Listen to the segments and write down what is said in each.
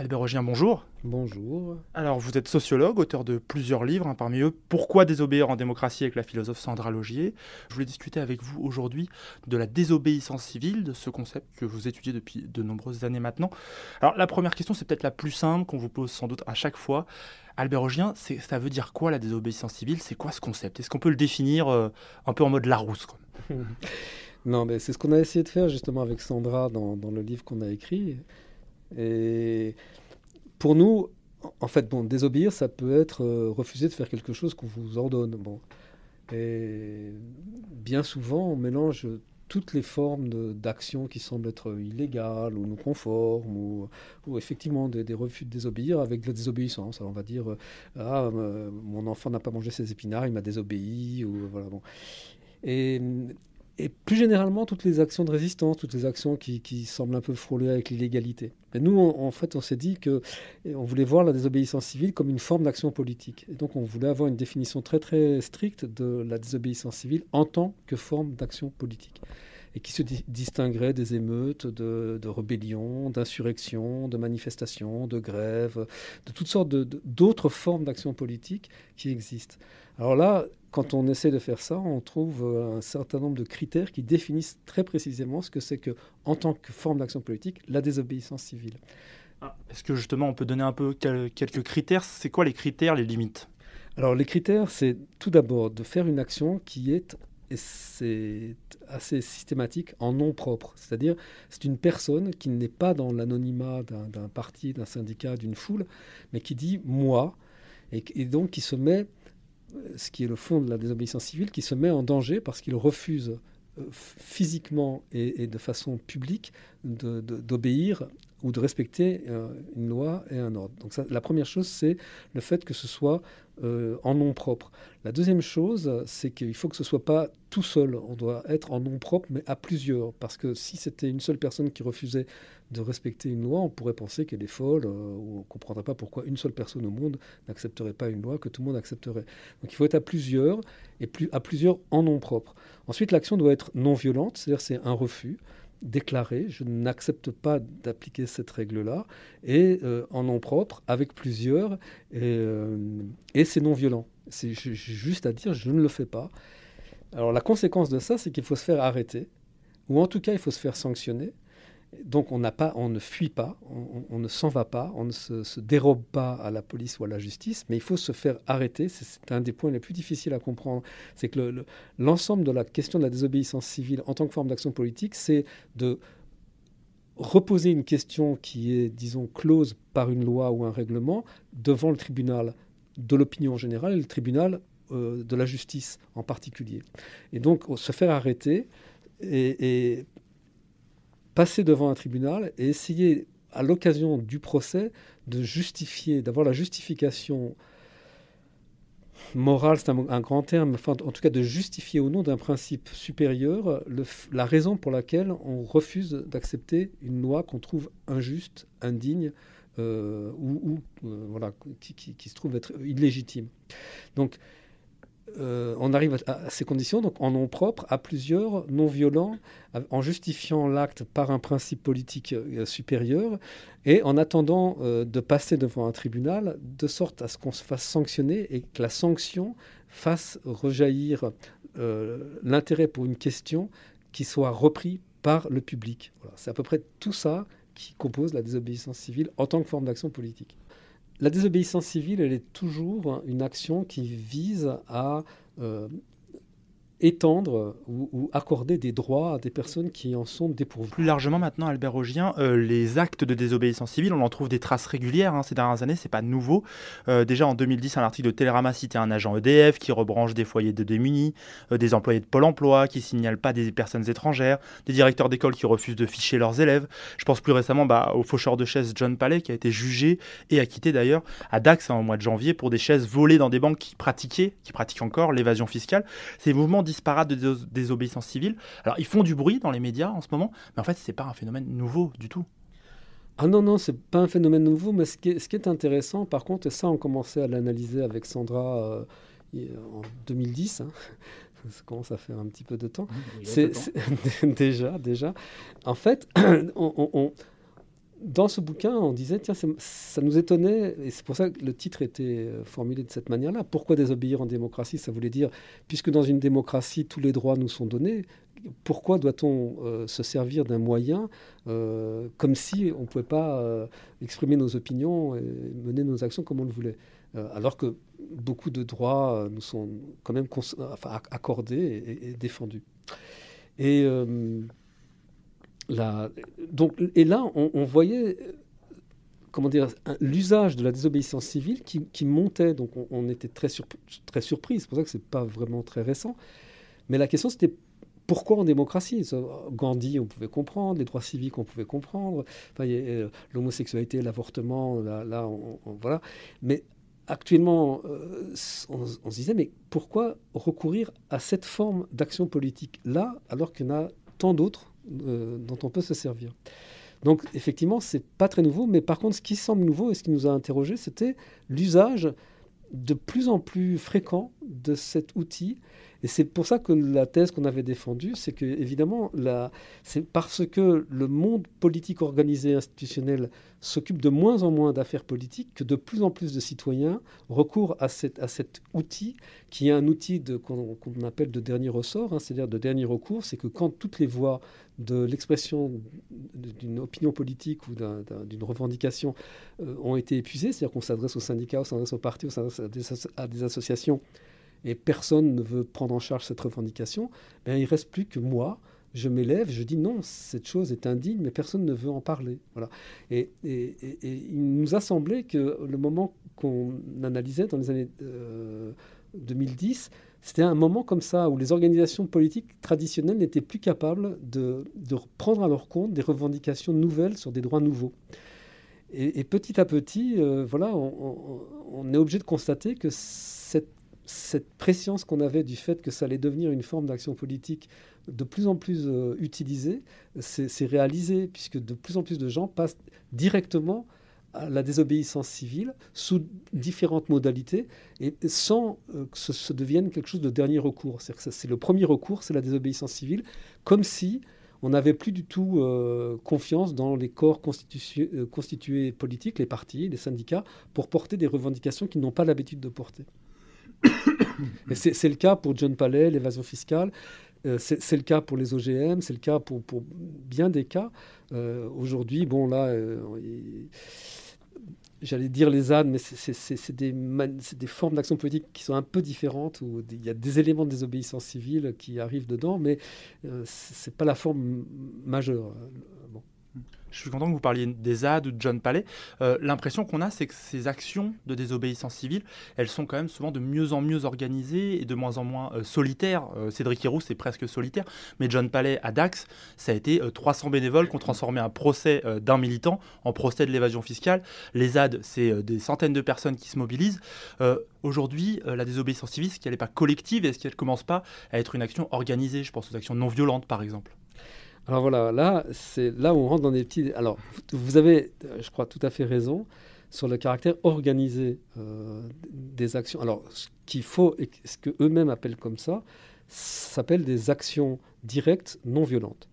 Albert Rogien, bonjour. Bonjour. Alors, vous êtes sociologue, auteur de plusieurs livres, hein, parmi eux Pourquoi désobéir en démocratie avec la philosophe Sandra Logier. Je voulais discuter avec vous aujourd'hui de la désobéissance civile, de ce concept que vous étudiez depuis de nombreuses années maintenant. Alors, la première question, c'est peut-être la plus simple qu'on vous pose sans doute à chaque fois. Albert Rogien, ça veut dire quoi la désobéissance civile? C'est quoi ce concept? Est-ce qu'on peut le définir euh, un peu en mode Larousse quoi? Non, mais c'est ce qu'on a essayé de faire justement avec Sandra dans, dans le livre qu'on a écrit. Et pour nous, en fait, bon, désobéir, ça peut être euh, refuser de faire quelque chose qu'on vous ordonne. Bon. Et bien souvent, on mélange toutes les formes d'action qui semblent être illégales ou non conformes, ou, effectivement des, des, refus de désobéir avec de la désobéissance. Alors on va dire, euh, ah, euh, mon enfant n'a pas mangé ses épinards, il m'a désobéi, ou voilà. Bon. Et, et plus généralement, toutes les actions de résistance, toutes les actions qui, semblent un peu frôler avec l'illégalité. Et nous, en fait, on s'est dit que on voulait voir la désobéissance civile comme une forme d'action politique. Et donc, on voulait avoir une définition très très stricte de la désobéissance civile en tant que forme d'action politique et qui se di distinguerait des émeutes, de, de rébellions, d'insurrections, de manifestations, de grèves, de toutes sortes d'autres formes d'action politique qui existent. Alors là, quand on essaie de faire ça, on trouve euh, un certain nombre de critères qui définissent très précisément ce que c'est que, en tant que forme d'action politique, la désobéissance civile. Ah, Est-ce que justement on peut donner un peu quelques critères? C'est quoi les critères, les limites? Alors les critères, c'est tout d'abord de faire une action qui est et c'est assez systématique en nom propre. C'est-à-dire, c'est une personne qui n'est pas dans l'anonymat d'un parti, d'un syndicat, d'une foule, mais qui dit moi, et, donc qui se met, ce qui est le fond de la désobéissance civile, qui se met en danger parce qu'il refuse physiquement et, et, de façon publique d'obéir ou de respecter euh, une loi et un ordre. Donc la première chose, c'est le fait que ce soit euh, en nom propre. La deuxième chose, c'est qu'il faut que ce soit pas tout seul. On doit être en nom propre, mais à plusieurs. Parce que si c'était une seule personne qui refusait de respecter une loi, on pourrait penser qu'elle est folle, euh, ou on ne comprendrait pas pourquoi une seule personne au monde n'accepterait pas une loi que tout le monde accepterait. Donc il faut être à plusieurs, et plus, à plusieurs en nom propre. Ensuite, l'action doit être non violente, c'est-à-dire c'est un refus déclaré, je n'accepte pas d'appliquer cette règle-là, et euh, en nom propre, avec plusieurs, et, euh, et c'est non violent. C'est juste à dire, je ne le fais pas. Alors la conséquence de ça, c'est qu'il faut se faire arrêter, ou en tout cas, il faut se faire sanctionner. Donc on, n'a pas, on ne fuit pas, on, ne s'en va pas, on ne se, dérobe pas à la police ou à la justice, mais il faut se faire arrêter. C'est un des points les plus difficiles à comprendre. C'est que l'ensemble le, de la question de la désobéissance civile en tant que forme d'action politique, c'est de reposer une question qui est, disons, close par une loi ou un règlement devant le tribunal de l'opinion générale et le tribunal euh, de la justice en particulier. Et donc se faire arrêter et passer devant un tribunal et essayer, à l'occasion du procès, de justifier, d'avoir la justification morale, c'est un, grand terme, enfin, en tout cas de justifier au nom d'un principe supérieur la raison pour laquelle on refuse d'accepter une loi qu'on trouve injuste, indigne, euh, ou, euh, voilà, qui, qui, qui, se trouve être illégitime. Donc, euh, on arrive à, ces conditions, donc en nom propre, à plusieurs, non violents, en justifiant l'acte par un principe politique euh, supérieur, et en attendant euh, de passer devant un tribunal, de sorte à ce qu'on se fasse sanctionner et que la sanction fasse rejaillir l'intérêt pour une question qui soit repris par le public. C'est à peu près tout ça qui compose la désobéissance civile en tant que forme d'action politique. La désobéissance civile, elle est toujours une action qui vise à euh, étendre ou, accorder des droits à des personnes qui en sont dépourvues. Plus largement maintenant, Albert Augien, euh, les actes de désobéissance civile, on en trouve des traces régulières hein, ces dernières années, c'est pas nouveau. Euh, déjà en 2010, un article de Télérama citait un agent EDF qui rebranche des foyers de démunis, euh, des employés de Pôle emploi qui signalent pas des personnes étrangères, des directeurs d'école qui refusent de ficher leurs élèves. Je pense plus récemment bah, au faucheur de chaises John Palais qui a été jugé et acquitté d'ailleurs à Dax hein, au mois de janvier pour des chaises volées dans des banques qui pratiquaient, qui pratiquent encore l'évasion fiscale. Ces mouvements disparates de désobéissance civile. Alors, ils font du bruit dans les médias en ce moment, mais en fait, ce n'est pas un phénomène nouveau du tout. Ah non, non, c'est pas un phénomène nouveau, mais ce qui est, ce qui est intéressant, par contre, et ça, on commençait à l'analyser avec Sandra euh, en 2010, hein, ça commence à faire un petit peu de temps. C'est déjà, déjà. En fait, on, dans ce bouquin, on disait, tiens, ça nous étonnait, et c'est pour ça que le titre était euh, formulé de cette manière-là. Pourquoi désobéir en démocratie Ça voulait dire, puisque dans une démocratie, tous les droits nous sont donnés, pourquoi doit-on euh, se servir d'un moyen euh, comme si on ne pouvait pas exprimer nos opinions et mener nos actions comme on le voulait? Alors que beaucoup de droits nous sont quand même accordés et, et défendus. Et donc, et là, on, voyait comment dire, l'usage de la désobéissance civile qui, montait. Donc on, était très, très surpris. C'est pour ça que ce n'est pas vraiment très récent. Mais la question, c'était pourquoi en démocratie? Gandhi, on pouvait comprendre, les droits civiques, on pouvait comprendre, enfin, euh, l'homosexualité, l'avortement, là, là on, voilà. Mais actuellement, euh, on, on, se disait, mais pourquoi recourir à cette forme d'action politique là, alors qu'il y en a tant d'autres euh, dont on peut se servir. Donc effectivement, c'est pas très nouveau, mais par contre, ce qui semble nouveau et ce qui nous a interrogé, c'était l'usage de plus en plus fréquent de cet outil et c'est pour ça que la thèse qu'on avait défendue, c'est que, évidemment, c'est parce que le monde politique organisé institutionnel s'occupe de moins en moins d'affaires politiques que de plus en plus de citoyens recourent à, cet outil qui est un outil qu'on appelle de dernier ressort, hein, c'est-à-dire de dernier recours. C'est que quand toutes les voies de l'expression d'une opinion politique ou d'une revendication euh, ont été épuisées, c'est-à-dire qu'on s'adresse aux syndicats, on s'adresse aux partis, on s'adresse à, des associations et personne ne veut prendre en charge cette revendication, ben, il ne reste plus que moi. Je m'élève, je dis non, cette chose est indigne, mais personne ne veut en parler. Voilà. Et, il nous a semblé que le moment qu'on analysait dans les années 2010, euh, c'était un moment comme ça où les organisations politiques traditionnelles n'étaient plus capables de, de, prendre à leur compte des revendications nouvelles sur des droits nouveaux. Et, petit à petit, euh, voilà, on, on, est obligé de constater que cette cette préscience qu'on avait du fait que ça allait devenir une forme d'action politique de plus en plus euh, utilisée, c'est réalisé, puisque de plus en plus de gens passent directement à la désobéissance civile sous différentes modalités et sans euh, que ce, devienne quelque chose de dernier recours. C'est le premier recours, c'est la désobéissance civile, comme si on n'avait plus du tout euh, confiance dans les corps constitués politiques, les partis, les syndicats, pour porter des revendications qu'ils n'ont pas l'habitude de porter c'est le cas pour John Palais, l'évasion fiscale. Euh, c'est le cas pour les OGM, c'est le cas pour, bien des cas. Euh, aujourd'hui, bon là, euh, j'allais dire les ânes, mais c'est des, des, formes d'action politique qui sont un peu différentes, où il y a des éléments de désobéissance civile qui arrivent dedans, mais ce n'est pas la forme majeure. Je suis content que vous parliez des ZAD ou de John Palais. Euh, l'impression qu'on a, c'est que ces actions de désobéissance civile, elles sont quand même souvent de mieux en mieux organisées et de moins en moins euh, solitaires. Euh, Cédric Héroux, c'est presque solitaire. Mais John Palais à Dax, ça a été 300 bénévoles qui ont transformé un procès d'un militant en procès de l'évasion fiscale. Les ZAD, c'est des centaines de personnes qui se mobilisent. Aujourd'hui, la désobéissance civile, est-ce qu'elle n'est pas collective Est-ce qu'elle ne commence pas à être une action organisée? Je pense aux actions non violentes, par exemple. Alors voilà, là, c'est là on rentre dans des petits. Alors, vous avez, je crois, tout à fait raison sur le caractère organisé euh, des actions. Alors, ce qu'il faut, et ce que eux-mêmes appellent comme ça, s'appelle des actions directes non violentes.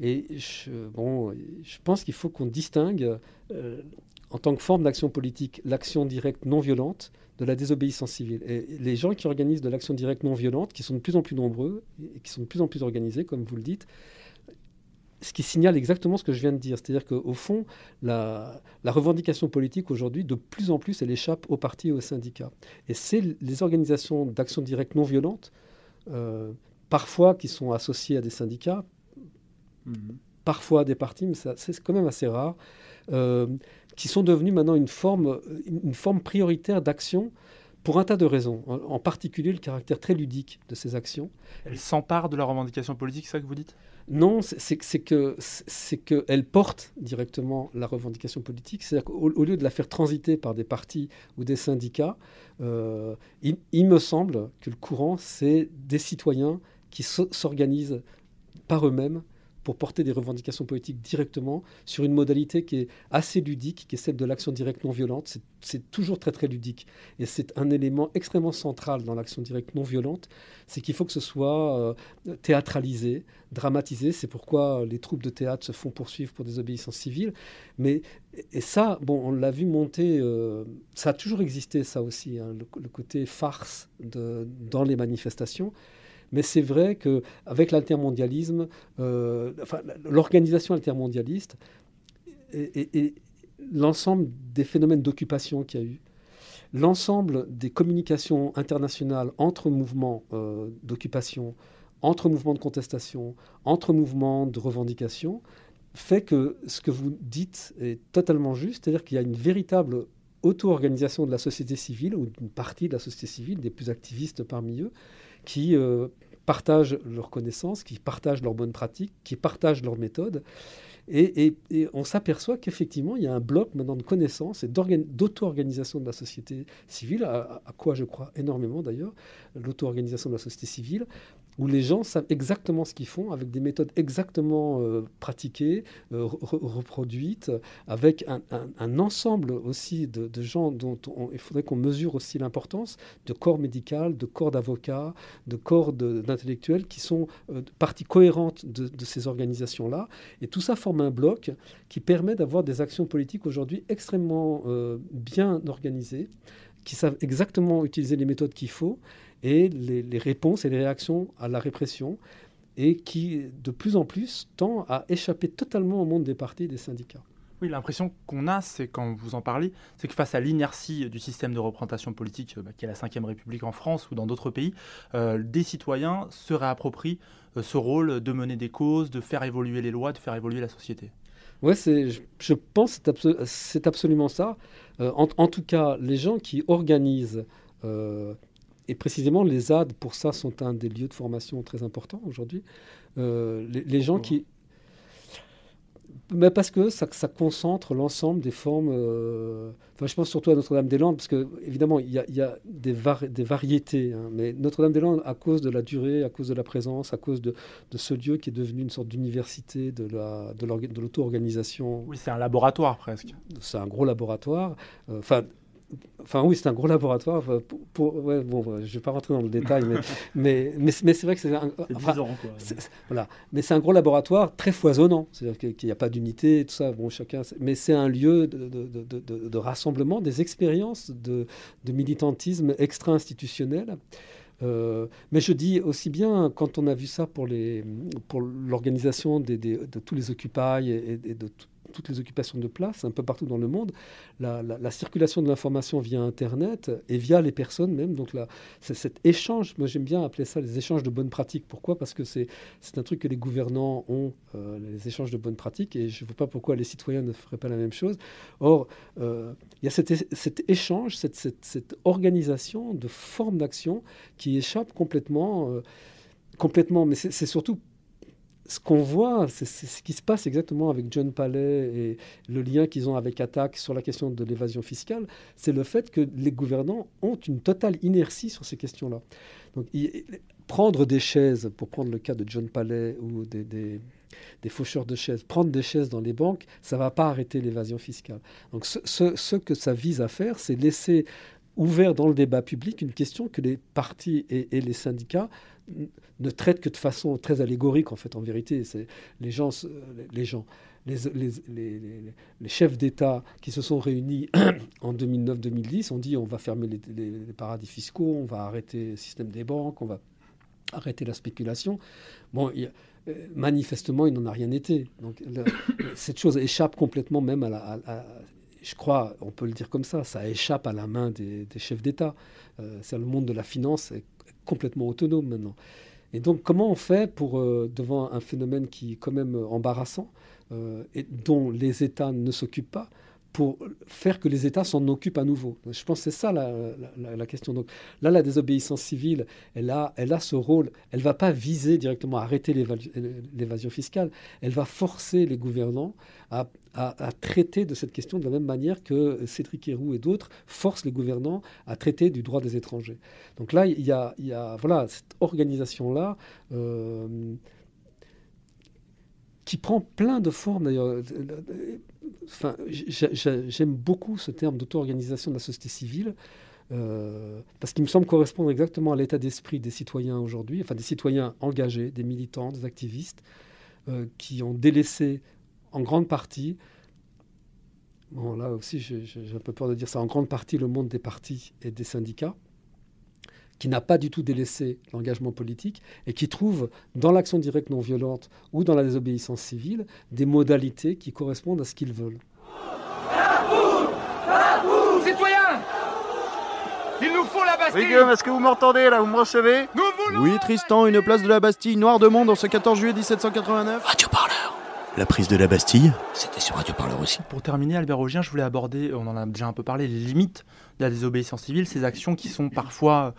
Et je pense qu'il faut qu'on distingue, euh, en tant que forme d'action politique, l'action directe non violente de la désobéissance civile. Et les gens qui organisent de l'action directe non violente, qui sont de plus en plus nombreux et qui sont de plus en plus organisés, comme vous le dites, ce qui signale exactement ce que je viens de dire. C'est-à-dire qu'au fond, la, revendication politique aujourd'hui, de plus en plus, elle échappe aux partis et aux syndicats. Et c'est les organisations d'action directe non violente, euh, parfois qui sont associées à des syndicats, mhm. parfois à des partis, mais c'est quand même assez rare, euh, qui sont devenues maintenant une forme, une forme prioritaire d'action pour un tas de raisons, en, en particulier le caractère très ludique de ces actions. Elles s'emparent de la revendication politique, c'est ça que vous dites? Non, c'est que c'est qu'elle porte directement la revendication politique. C'est-à-dire qu'au au lieu de la faire transiter par des partis ou des syndicats, euh, il, il me semble que le courant, c'est des citoyens qui so- s'organisent par eux-mêmes pour porter des revendications politiques directement sur une modalité qui est assez ludique, qui est celle de l'action directe non violente. C'est- toujours très très ludique. Et c'est un élément extrêmement central dans l'action directe non violente, c'est qu'il faut que ce soit euh, théâtralisé, dramatisé. C'est pourquoi les troupes de théâtre se font poursuivre pour désobéissance civile. Mais et ça, bon, on l'a vu monter. euh, ça a toujours existé, ça aussi, hein, le, côté farce dans les manifestations. Mais c'est vrai qu'avec l'altermondialisme, euh, enfin, l'organisation et- et l'ensemble des phénomènes d'occupation qu'il y a eu, l'ensemble des communications internationales entre mouvements euh, d'occupation, entre mouvements de contestation, entre mouvements de revendication, fait que ce que vous dites est totalement juste, c'est-à-dire qu'il y a une véritable auto-organisation de la société civile, ou d'une partie de la société civile, des plus activistes parmi eux, qui euh, partagent leurs connaissances, qui partagent leurs bonnes pratiques, qui partagent leurs méthodes. Et, on s'aperçoit qu'effectivement, il y a un bloc maintenant de connaissances et d'auto-organisation de la société civile, à quoi je crois énormément d'ailleurs, l'auto-organisation de la société civile, où les gens savent exactement ce qu'ils font, avec des méthodes exactement euh, pratiquées, euh, re- reproduites, avec un, ensemble aussi de, gens dont on- il faudrait qu'on mesure aussi l'importance, de corps médical, de corps d'avocats, de corps d'intellectuels, qui sont euh, partie cohérente de, de ces organisations-là. Et tout ça forme un bloc qui permet d'avoir des actions politiques aujourd'hui extrêmement euh, bien organisées, qui savent exactement utiliser les méthodes qu'il faut et les, les réponses et les réactions à la répression, et qui de plus en plus tend à échapper totalement au monde des partis et des syndicats. Oui, l'impression qu'on a, c'est quand vous en parlez, c'est que face à l'inertie du système de représentation politique euh, bah, qui est la Ve République en France ou dans d'autres pays, euh, des citoyens se réapproprient euh, ce rôle de mener des causes, de faire évoluer les lois, de faire évoluer la société. C'est, je, je pense que c'est, abso- c'est absolument ça. Euh, en, en tout cas, les gens qui organisent, et précisément les ZAD, pour ça, sont un des lieux de formation très importants aujourd'hui. Euh, les, les gens qui. Mais parce que ça, ça concentre l'ensemble des formes. euh, Enfin, je pense surtout à Notre-Dame-des-Landes, parce que évidemment, il y a, il y a des, var- des variétés. hein, mais Notre-Dame-des-Landes, à cause de la durée, à cause de la présence, à cause de, de ce lieu qui est devenu une sorte d'université de, la, de, l'orga- de l'auto-organisation, Oui, c'est un laboratoire presque. c'est un gros laboratoire. Euh, Enfin, oui, c'est un gros laboratoire. Enfin, pour, pour- ouais, bon, je ne vais pas rentrer dans le détail, mais, mais, mais, mais c'est vrai que c'est un, enfin, ans, quoi. voilà. Mais c'est un gros laboratoire très foisonnant. C'est-à-dire qu'il n'y a pas d'unité tout ça. Bon, chacun. Mais c'est un lieu de, de- de- de- de- de rassemblement des expériences de, de militantisme extra-institutionnel. Euh, mais je dis aussi bien, quand on a vu ça pour les- pour l'organisation des- des- de tous les Occupy et, et de tout- toutes les occupations de place un peu partout dans le monde, la, la- la circulation de l'information via Internet et via les personnes même. Donc là, cet échange, moi j'aime bien appeler ça les échanges de bonnes pratiques. Pourquoi? Parce que c'est un truc que les gouvernants ont, euh, les échanges de bonnes pratiques, et je ne vois pas pourquoi les citoyens ne feraient pas la même chose. Or, euh, il y a cet, échange, cette, organisation de formes d'action qui échappe complètement, euh, complètement. Mais c'est surtout ce qu'on voit, c'est ce qui se passe exactement avec John Palais et le lien qu'ils ont avec Attac sur la question de l'évasion fiscale, c'est le fait que les gouvernants ont une totale inertie sur ces questions-là. Donc, prendre des chaises, pour prendre le cas de John Palais ou des, faucheurs de chaises, prendre des chaises dans les banques, ça ne va pas arrêter l'évasion fiscale. Donc, ce que ça vise à faire, c'est laisser ouvert dans le débat public une question que les partis et, les syndicats ne traitent que de façon très allégorique, en fait, en vérité. Les gens, les gens, les, chefs d'État qui se sont réunis en 2009-2010 ont dit on va fermer les, paradis fiscaux, on va arrêter le système des banques, on va arrêter la spéculation. Bon, euh, manifestement, il n'en a rien été. Donc, cette chose échappe complètement même à la... à- je crois, on peut le dire comme ça, ça échappe à la main des, chefs d'État. Euh, c'est le monde de la finance est complètement autonome maintenant. Et donc, comment on fait pour, euh, devant un phénomène qui est quand même embarrassant euh, et dont les États ne s'occupent pas, pour faire que les États s'en occupent à nouveau. Je pense que c'est ça la, question. Donc là, la désobéissance civile, elle a, elle a ce rôle. Elle ne va pas viser directement à arrêter l'évasion fiscale. Elle va forcer les gouvernants à, traiter de cette question de la même manière que Cédric Héroux et d'autres forcent les gouvernants à traiter du droit des étrangers. Donc là, il y a, il y a voilà, cette organisation-là. Euh, qui prend plein de formes d'ailleurs. Enfin, j'aime beaucoup ce terme d'auto-organisation de la société civile. Euh, parce qu'il me semble correspondre exactement à l'état d'esprit des citoyens aujourd'hui, enfin des citoyens engagés, des militants, des activistes, euh, qui ont délaissé en grande partie, bon là aussi j'ai un peu peur de dire ça, en grande partie le monde des partis et des syndicats, qui n'a pas du tout délaissé l'engagement politique et qui trouve dans l'action directe non violente ou dans la désobéissance civile des modalités qui correspondent à ce qu'ils veulent. Citoyens Il nous faut la Bastille Oui, est-ce que vous m'entendez là Vous me recevez? Oui, Tristan, une place de la Bastille, noir de monde en ce 14 juillet 1789. Radio Parleur la prise de la Bastille, c'était sur Radio Parleur aussi. Pour terminer, Albert Augien, je voulais aborder, on en a déjà un peu parlé, les limites de la désobéissance civile, ces actions qui sont parfois euh,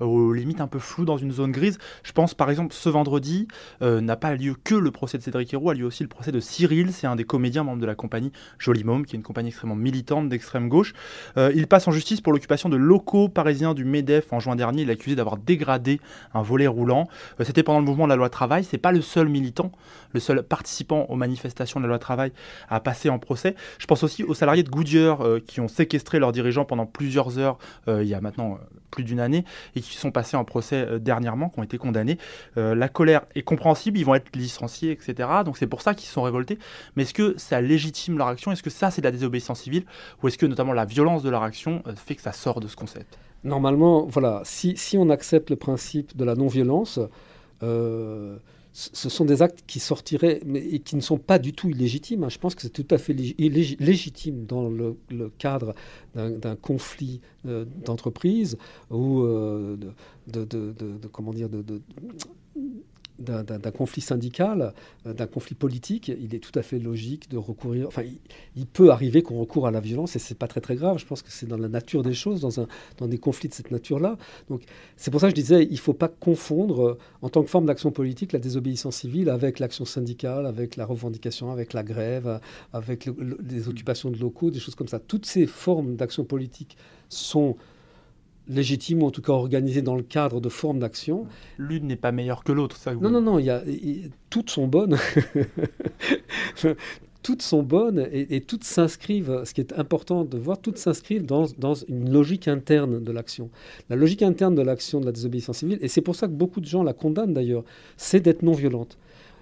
aux limites un peu floues dans une zone grise. Je pense par exemple ce vendredi euh, n'a pas lieu que le procès de Cédric Héroux, a lieu aussi le procès de Cyril, c'est un des comédiens membres de la compagnie Joli Môme, qui est une compagnie extrêmement militante d'extrême gauche. Euh, il passe en justice pour l'occupation de locaux parisiens du MEDEF en juin dernier. Il est accusé d'avoir dégradé un volet roulant. C'était pendant le mouvement de la loi travail. C'est pas le seul militant, le seul participant aux manifestations de la loi travail à passer en procès. Je pense aussi aux salariés de Goodyear qui ont séquestré leurs dirigeants pendant plusieurs heures il y a maintenant plus d'une année et qui sont passés en procès euh, dernièrement, qui ont été condamnés. Euh, la colère est compréhensible, ils vont être licenciés, etc. Donc c'est pour ça qu'ils sont révoltés. Mais est-ce que ça légitime leur action? Est-ce que ça c'est de la désobéissance civile? Ou est-ce que notamment la violence de leur action euh, fait que ça sort de ce concept? Normalement, voilà, si, si, on accepte le principe de la non-violence, ce sont des actes qui sortiraient et qui ne sont pas du tout illégitimes. Hein. Je pense que c'est tout à fait légitime dans le, cadre d'un conflit euh, d'entreprise ou euh, de, comment dire, de, d'un conflit syndical, euh, d'un conflit politique, il est tout à fait logique de recourir. Enfin, il, peut arriver qu'on recourt à la violence et c'est pas très très grave. Je pense que c'est dans la nature des choses, dans, un, dans des conflits de cette nature-là. Donc, c'est pour ça que je disais, il faut pas confondre, euh, en tant que forme d'action politique, la désobéissance civile avec l'action syndicale, avec la revendication, avec la grève, avec les occupations de locaux, des choses comme ça. Toutes ces formes d'action politique sont légitime ou en tout cas organisée dans le cadre de formes d'action. L'une n'est pas meilleure que l'autre, ça Non, non, non, y a, toutes sont bonnes. toutes sont bonnes et, toutes s'inscrivent, ce qui est important de voir, toutes s'inscrivent dans, dans, une logique interne de l'action. La logique interne de l'action de la désobéissance civile, et c'est pour ça que beaucoup de gens la condamnent d'ailleurs, c'est d'être non violente.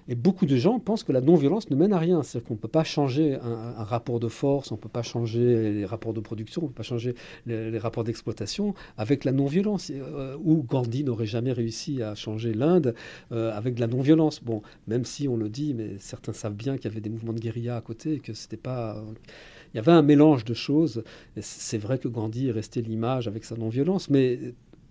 Et beaucoup de gens pensent que la non-violence ne mène à rien. C'est-à-dire qu'on ne peut pas changer un, rapport de force, on ne peut pas changer les rapports de production, on ne peut pas changer les, rapports d'exploitation avec la non-violence. Euh, ou Gandhi n'aurait jamais réussi à changer l'Inde euh, avec de la non-violence. Bon, même si on le dit, mais certains savent bien qu'il y avait des mouvements de guérilla à côté et que c'était pas. Il y avait un mélange de choses. C'est vrai que Gandhi est resté l'image avec sa non-violence, mais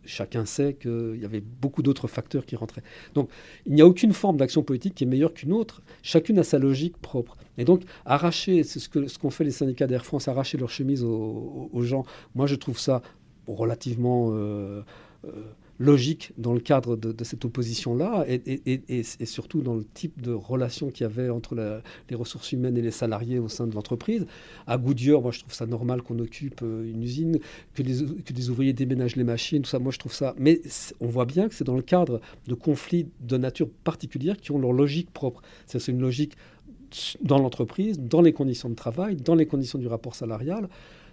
chacun sait qu'il y avait beaucoup d'autres facteurs qui rentraient. Donc il n'y a aucune forme d'action politique qui est meilleure qu'une autre. Chacune a sa logique propre. Et donc arracher, c'est ce qu'ont ce fait les syndicats d'Air France, arracher leur chemise aux, gens, moi je trouve ça relativement... Euh, euh, logique dans le cadre de, cette opposition-là et, surtout dans le type de relation qu'il y avait entre les ressources humaines et les salariés au sein de l'entreprise. À Goodyear, moi je trouve ça normal qu'on occupe euh, une usine, que les, que les ouvriers déménagent les machines, tout ça, moi je trouve ça. Mais on voit bien que c'est dans le cadre de conflits de nature particulière qui ont leur logique propre. C'est une logique dans l'entreprise, dans les conditions de travail, dans les conditions du rapport salarial.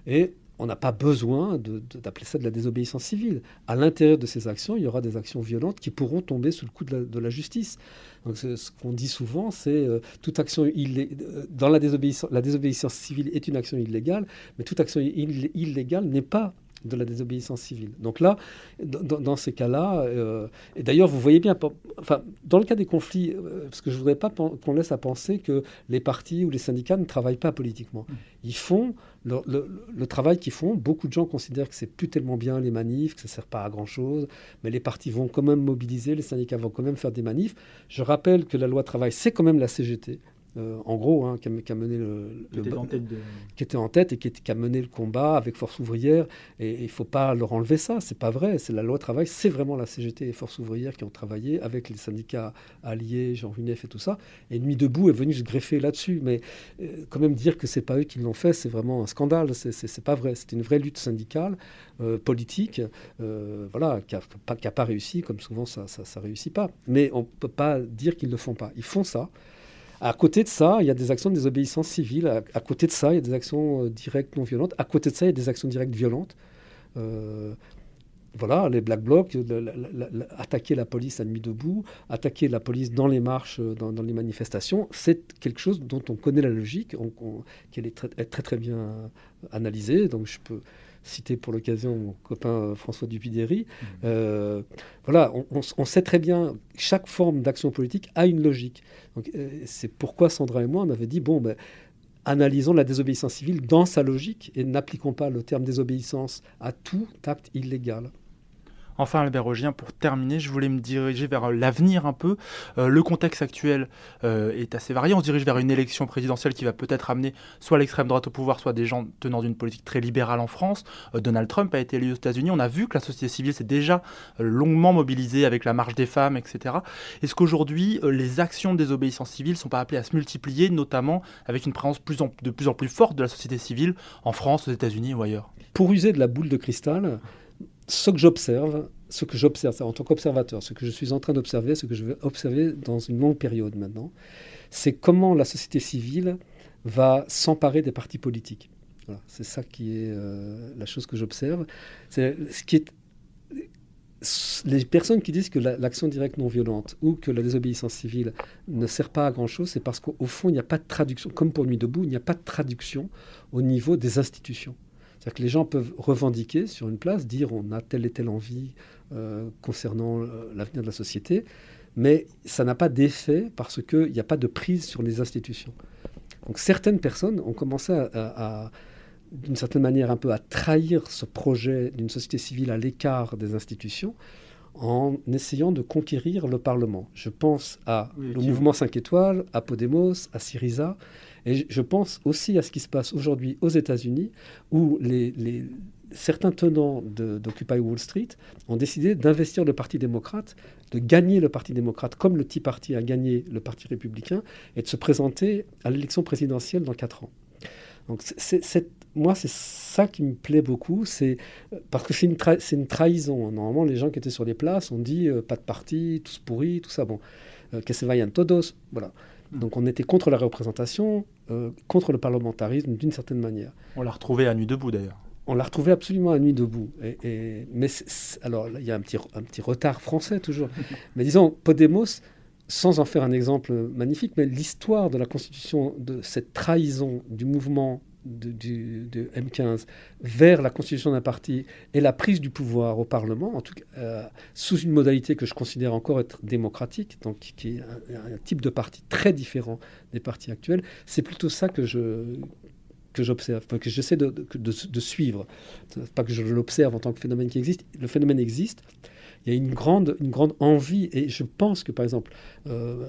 Et on n'a pas besoin d'appeler ça de la désobéissance civile. À l'intérieur de ces actions, il y aura des actions violentes qui pourront tomber sous le coup de la, justice. Donc, ce qu'on dit souvent, c'est euh, toute action euh, dans la désobéissance, la désobéissance civile est une action illégale, mais toute action illégale n'est pas de la désobéissance civile. Donc là, dans, ces cas-là, euh, et d'ailleurs, vous voyez bien, enfin, dans le cas des conflits, euh, parce que je ne voudrais pas qu'on laisse à penser que les partis ou les syndicats ne travaillent pas politiquement. Mmh. Ils font le, travail qu'ils font. Beaucoup de gens considèrent que c'est plus tellement bien les manifs, que ça ne sert pas à grand-chose, mais les partis vont quand même mobiliser, les syndicats vont quand même faire des manifs. Je rappelle que la loi travail, c'est quand même la CGT euh, en gros, hein, qui, a, qui, a, mené le, qui, le, était en tête de... qui était en tête et qui, qui, a mené le combat avec Force ouvrière. Et il ne faut pas leur enlever ça, c'est pas vrai. C'est la loi travail, c'est vraiment la CGT et Force ouvrière qui ont travaillé avec les syndicats alliés, Jean Runef et tout ça. Et Nuit debout est venu se greffer là-dessus. Mais euh, quand même dire que c'est pas eux qui l'ont fait, c'est vraiment un scandale. C'est pas vrai. C'était une vraie lutte syndicale, euh, politique, voilà, qui n'a pas, pas, réussi, comme souvent ça, ça, ça réussit pas. Mais on peut pas dire qu'ils ne le font pas. Ils font ça. À côté de ça, il y a des actions de désobéissance civile. À, côté de ça, il y a des actions euh, directes non violentes. À côté de ça, il y a des actions directes violentes. Euh, voilà, les Black Blocs, attaquer la police à nuit debout, attaquer la police dans les marches, euh, dans, les manifestations, c'est quelque chose dont on connaît la logique, qu'elle est très, très, très bien analysée. Donc je peux citer pour l'occasion mon copain François Dupidéry. Mmh. Euh, voilà, on, on, on, sait très bien, chaque forme d'action politique a une logique. Donc, euh, c'est pourquoi Sandra et moi, on avait dit, bon, ben, analysons la désobéissance civile dans sa logique et n'appliquons pas le terme désobéissance à tout acte illégal. Enfin, Albert Augien, pour terminer, je voulais me diriger vers l'avenir un peu. Euh, le contexte actuel euh, est assez varié. On se dirige vers une élection présidentielle qui va peut-être amener soit l'extrême droite au pouvoir, soit des gens tenant d'une politique très libérale en France. Euh, Donald Trump a été élu aux États-Unis. On a vu que la société civile s'est déjà longuement mobilisée avec la marche des femmes, etc. Est-ce qu'aujourd'hui, les actions de désobéissance civile ne sont pas appelées à se multiplier, notamment avec une présence de plus en plus forte de la société civile en France, aux États-Unis ou ailleurs? Pour user de la boule de cristal, ce que j'observe, ce que j'observe en tant qu'observateur, ce que je suis en train d'observer, ce que je vais observer dans une longue période maintenant, c'est comment la société civile va s'emparer des partis politiques. C'est ça qui est euh, la chose que j'observe. Ce qui est les personnes qui disent que l'action la, directe non violente ou que la désobéissance civile ne sert pas à grand-chose, c'est parce qu'au fond, il n'y a pas de traduction, comme pour Nuit debout, il n'y a pas de traduction au niveau des institutions. C'est-à-dire que les gens peuvent revendiquer sur une place, dire on a telle et telle envie euh, concernant euh, l'avenir de la société, mais ça n'a pas d'effet parce qu'il n'y a pas de prise sur les institutions. Donc certaines personnes ont commencé à, à, à d'une certaine manière, un peu à trahir ce projet d'une société civile à l'écart des institutions en essayant de conquérir le Parlement. Je pense à oui, le mouvement 5 étoiles, à Podemos, à Syriza, et je pense aussi à ce qui se passe aujourd'hui aux États-Unis, où certains tenants d'Occupy Wall Street ont décidé d'investir le Parti démocrate, de gagner le Parti démocrate comme le Tea Party a gagné le Parti républicain, et de se présenter à l'élection présidentielle dans quatre ans. Donc moi, c'est ça qui me plaît beaucoup, parce que c'est une, trahison. Normalement, les gens qui étaient sur les places ont dit euh, pas de parti, tous pourris, tout ça. Bon, euh, que se vayan todos, voilà. Donc on était contre la représentation, euh, contre le parlementarisme d'une certaine manière. On l'a retrouvé à Nuit debout d'ailleurs. On l'a retrouvé absolument à Nuit debout. Et, et, mais c est, c est, alors il y a un petit, un petit retard français toujours. mais disons, Podemos, sans en faire un exemple magnifique, mais l'histoire de la constitution de cette trahison du mouvement de, du, de, M15 vers la constitution d'un parti et la prise du pouvoir au Parlement, en tout cas, euh, sous une modalité que je considère encore être démocratique, donc qui est un, type de parti très différent des partis actuels, c'est plutôt ça que je que j'observe, que j'essaie de, de, de, suivre. Pas que je l'observe en tant que phénomène qui existe. Le phénomène existe. Il y a une grande, une grande envie, et je pense que, par exemple, euh,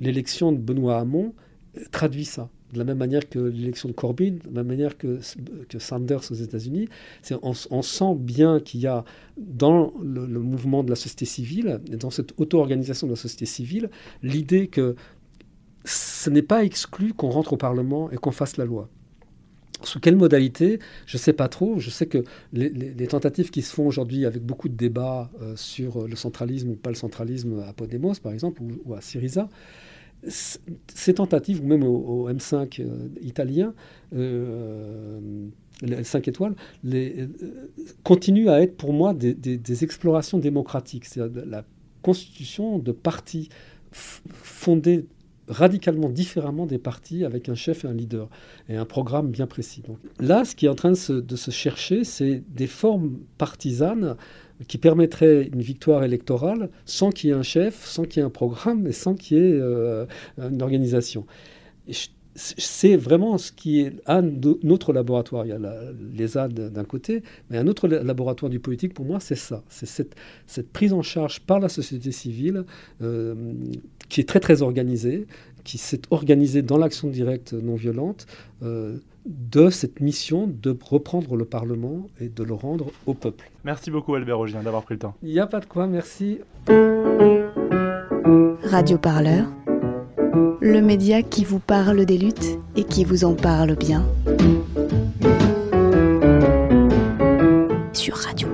l'élection de Benoît Hamon traduit ça de la même manière que l'élection de Corbyn, de la même manière que, Sanders aux États-Unis. On, sent bien qu'il y a dans le, mouvement de la société civile, et dans cette auto-organisation de la société civile, l'idée que ce n'est pas exclu qu'on rentre au Parlement et qu'on fasse la loi. Sous quelle modalité Je ne sais pas trop. Je sais que les, tentatives qui se font aujourd'hui avec beaucoup de débats euh, sur le centralisme ou pas le centralisme à Podemos, par exemple, ou à Syriza, ces tentatives, ou même au, au M5 euh, italien, euh, les 5 étoiles, les, euh, continuent à être pour moi des, explorations démocratiques. C'est la constitution de partis fondés radicalement différemment des partis avec un chef et un leader et un programme bien précis. Là, ce qui est en train de se chercher, c'est des formes partisanes qui permettrait une victoire électorale sans qu'il y ait un chef, sans qu'il y ait un programme et sans qu'il y ait euh, une organisation. C'est vraiment ce qui est un autre laboratoire. Il y a la, les d'un côté, mais un autre laboratoire du politique, pour moi, c'est ça. C'est cette, cette, prise en charge par la société civile euh, qui est très, très organisée, qui s'est organisée dans l'action directe non violente. Euh, de cette mission de reprendre le Parlement et de le rendre au peuple. Merci beaucoup Albert Augien d'avoir pris le temps. Il n'y a pas de quoi, merci. Radio Parleur, le média qui vous parle des luttes et qui vous en parle bien. Sur Radio